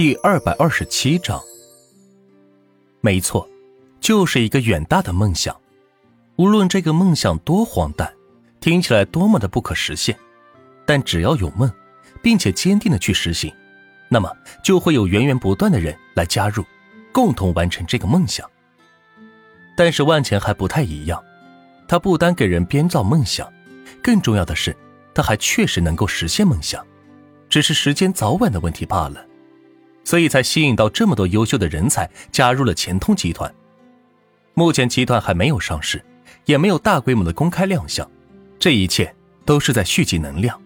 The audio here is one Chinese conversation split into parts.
第二百二十七章。没错，就是一个远大的梦想。无论这个梦想多荒诞，听起来多么的不可实现，但只要有梦，并且坚定的去实行，那么就会有源源不断的人来加入，共同完成这个梦想。但是万钱还不太一样，他不单给人编造梦想，更重要的是，他还确实能够实现梦想，只是时间早晚的问题罢了。所以才吸引到这么多优秀的人才加入了钱通集团。目前集团还没有上市，也没有大规模的公开亮相，这一切都是在蓄积能量。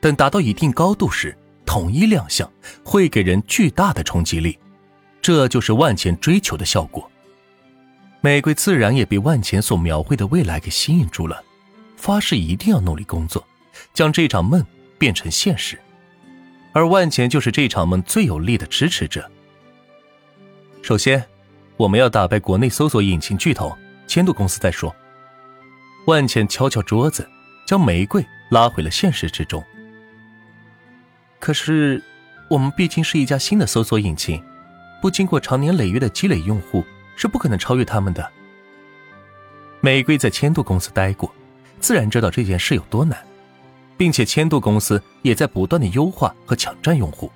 等达到一定高度时，统一亮相，会给人巨大的冲击力。这就是万钱追求的效果。玫瑰自然也被万钱所描绘的未来给吸引住了，发誓一定要努力工作，将这场梦变成现实。而万钱就是这场梦最有力的支持者。首先，我们要打败国内搜索引擎巨头千度公司再说。万钱敲敲桌子，将玫瑰拉回了现实之中。可是，我们毕竟是一家新的搜索引擎，不经过长年累月的积累，用户是不可能超越他们的。玫瑰在千度公司待过，自然知道这件事有多难。并且千度公司也在不断的优化和抢占用户，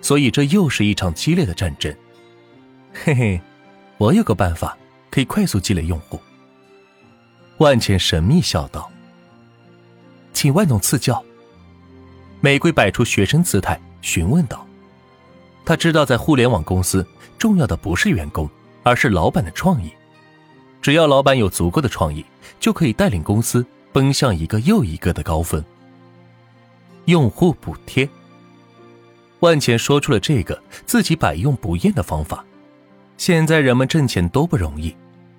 所以这又是一场激烈的战争。嘿嘿，我有个办法可以快速积累用户。万茜神秘笑道：“请万总赐教。”玫瑰摆出学生姿态询问道：“他知道在互联网公司，重要的不是员工，而是老板的创意。只要老板有足够的创意，就可以带领公司奔向一个又一个的高峰。”用户补贴。万钱说出了这个自己百用不厌的方法。现在人们挣钱都不容易，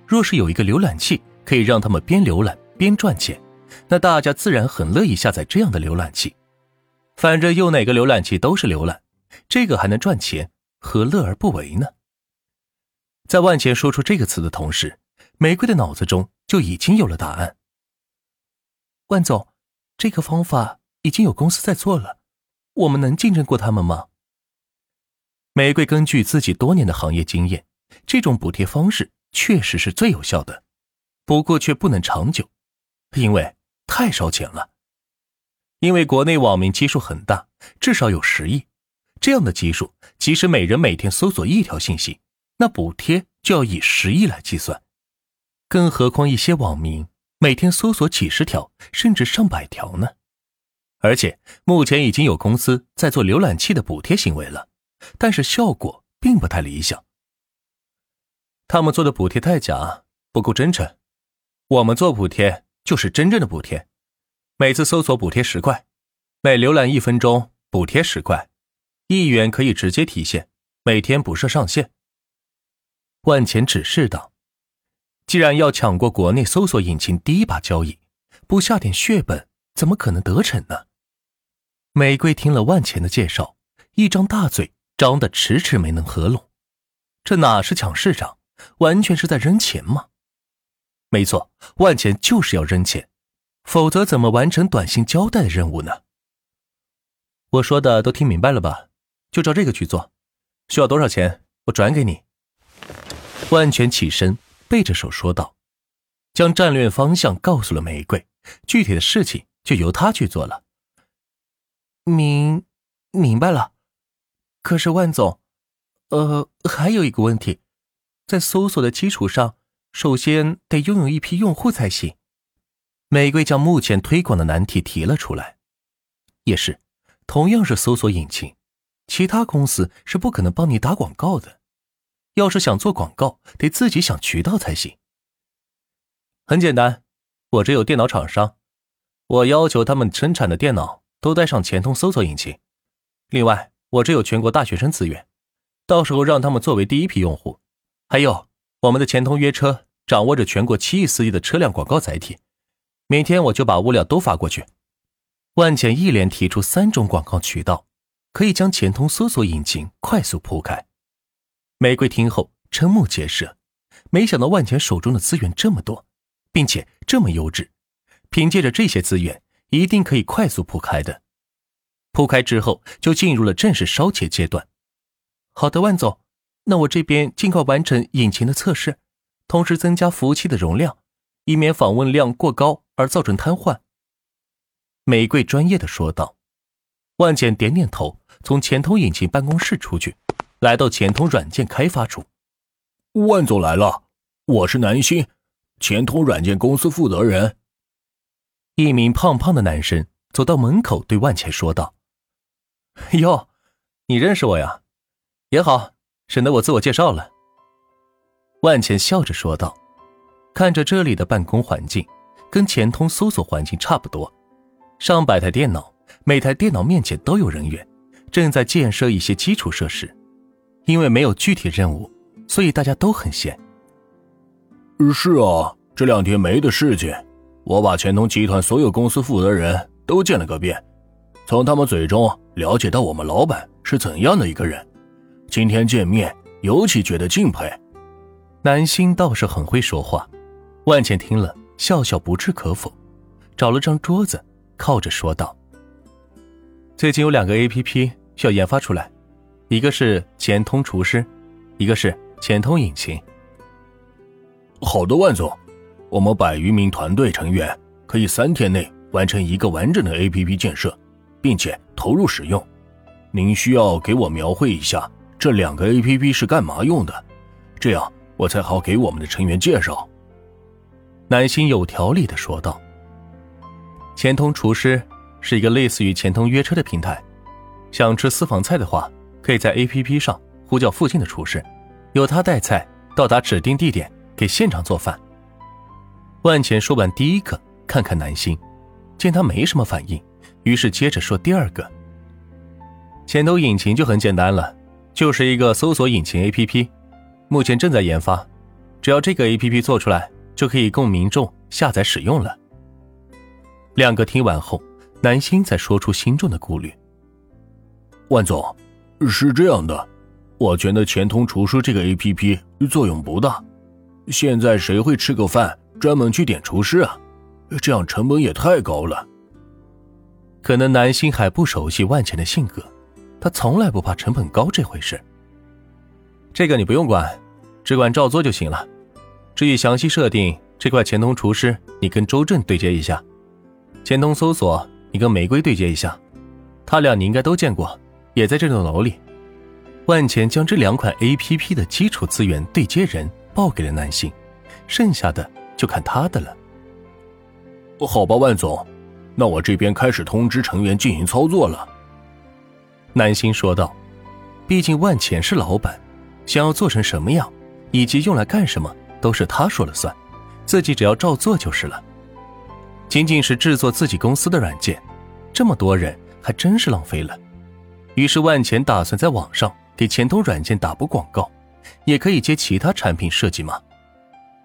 若是有一个浏览器可以让他们边浏览边赚钱，那大家自然很乐意下载这样的浏览器。反正用哪个浏览器都是浏览，这个还能赚钱，何乐而不为呢？在万钱说出这个词的同时，玫瑰的脑子中就已经有了答案。万总，这个方法。已经有公司在做了，我们能竞争过他们吗？玫瑰根据自己多年的行业经验，这种补贴方式确实是最有效的，不过却不能长久，因为太烧钱了。因为国内网民基数很大，至少有十亿，这样的基数，即使每人每天搜索一条信息，那补贴就要以十亿来计算，更何况一些网民每天搜索几十条甚至上百条呢？而且目前已经有公司在做浏览器的补贴行为了，但是效果并不太理想。他们做的补贴太假，不够真诚。我们做补贴就是真正的补贴，每次搜索补贴十块，每浏览一分钟补贴十块，一元可以直接提现，每天不设上限。万钱指示道：“既然要抢过国内搜索引擎第一把交椅，不下点血本，怎么可能得逞呢？”玫瑰听了万钱的介绍，一张大嘴张得迟迟没能合拢。这哪是抢市场，完全是在扔钱嘛！没错，万钱就是要扔钱，否则怎么完成短信交代的任务呢？我说的都听明白了吧？就照这个去做。需要多少钱，我转给你。万全起身，背着手说道，将战略方向告诉了玫瑰，具体的事情就由他去做了。明，明白了。可是万总，呃，还有一个问题，在搜索的基础上，首先得拥有一批用户才行。玫瑰将目前推广的难题提了出来。也是，同样是搜索引擎，其他公司是不可能帮你打广告的。要是想做广告，得自己想渠道才行。很简单，我这有电脑厂商，我要求他们生产的电脑。都带上钱通搜索引擎，另外我这有全国大学生资源，到时候让他们作为第一批用户。还有我们的钱通约车掌握着全国七亿司机的车辆广告载体，明天我就把物料都发过去。万钱一连提出三种广告渠道，可以将钱通搜索引擎快速铺开。玫瑰听后瞠目结舌，没想到万钱手中的资源这么多，并且这么优质，凭借着这些资源。一定可以快速铺开的，铺开之后就进入了正式烧钱阶段。好的，万总，那我这边尽快完成引擎的测试，同时增加服务器的容量，以免访问量过高而造成瘫痪。玫瑰专业的说道。万简点点头，从前通引擎办公室出去，来到前通软件开发处。万总来了，我是南星，前通软件公司负责人。一名胖胖的男生走到门口，对万茜说道：“哟，你认识我呀？也好，省得我自我介绍了。”万茜笑着说道：“看着这里的办公环境，跟前通搜索环境差不多，上百台电脑，每台电脑面前都有人员，正在建设一些基础设施。因为没有具体任务，所以大家都很闲。”“是啊，这两天没的事情。”我把全通集团所有公司负责人都见了个遍，从他们嘴中了解到我们老板是怎样的一个人。今天见面，尤其觉得敬佩。南星倒是很会说话，万茜听了笑笑不置可否，找了张桌子靠着说道：“最近有两个 A P P 需要研发出来，一个是钱通厨师，一个是钱通引擎。”好的，万总。我们百余名团队成员可以三天内完成一个完整的 APP 建设，并且投入使用。您需要给我描绘一下这两个 APP 是干嘛用的，这样我才好给我们的成员介绍。南星有条理的说道：“钱通厨师是一个类似于钱通约车的平台，想吃私房菜的话，可以在 APP 上呼叫附近的厨师，由他带菜到达指定地点，给现场做饭。”万钱说完第一个，看看南星，见他没什么反应，于是接着说第二个。前头引擎就很简单了，就是一个搜索引擎 APP，目前正在研发，只要这个 APP 做出来，就可以供民众下载使用了。两个听完后，南星才说出心中的顾虑。万总，是这样的，我觉得钱通厨师这个 APP 作用不大，现在谁会吃个饭？专门去点厨师啊，这样成本也太高了。可能南星还不熟悉万钱的性格，他从来不怕成本高这回事。这个你不用管，只管照做就行了。至于详细设定这块钱通厨师，你跟周正对接一下；钱通搜索，你跟玫瑰对接一下。他俩你应该都见过，也在这栋楼里。万钱将这两款 A P P 的基础资源对接人报给了南星，剩下的。就看他的了。好吧，万总，那我这边开始通知成员进行操作了。南星说道：“毕竟万钱是老板，想要做成什么样，以及用来干什么，都是他说了算，自己只要照做就是了。仅仅是制作自己公司的软件，这么多人还真是浪费了。于是万钱打算在网上给钱通软件打波广告，也可以接其他产品设计嘛。”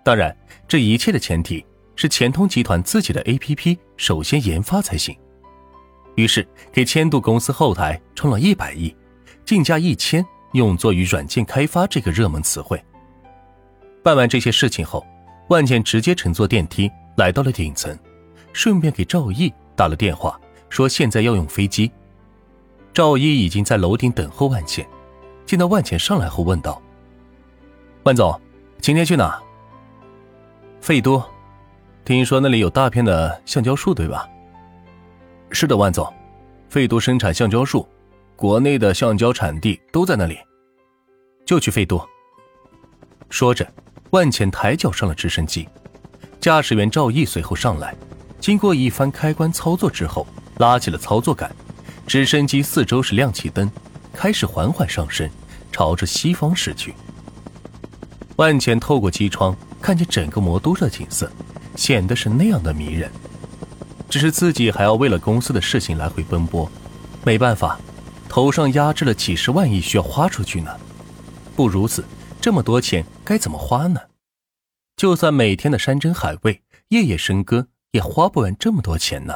当然，这一切的前提是钱通集团自己的 APP 首先研发才行。于是，给千度公司后台充了一百亿，净加一千，用作于软件开发这个热门词汇。办完这些事情后，万茜直接乘坐电梯来到了顶层，顺便给赵毅打了电话，说现在要用飞机。赵毅已经在楼顶等候万茜，见到万茜上来后问道：“万总，今天去哪？”费都，听说那里有大片的橡胶树，对吧？是的，万总，费都生产橡胶树，国内的橡胶产地都在那里，就去费都。说着，万茜抬脚上了直升机，驾驶员赵毅随后上来，经过一番开关操作之后，拉起了操作杆，直升机四周是亮起灯，开始缓缓上升，朝着西方驶去。万茜透过机窗。看见整个魔都的景色，显得是那样的迷人。只是自己还要为了公司的事情来回奔波，没办法，头上压制了几十万亿需要花出去呢。不如此，这么多钱该怎么花呢？就算每天的山珍海味、夜夜笙歌，也花不完这么多钱呢。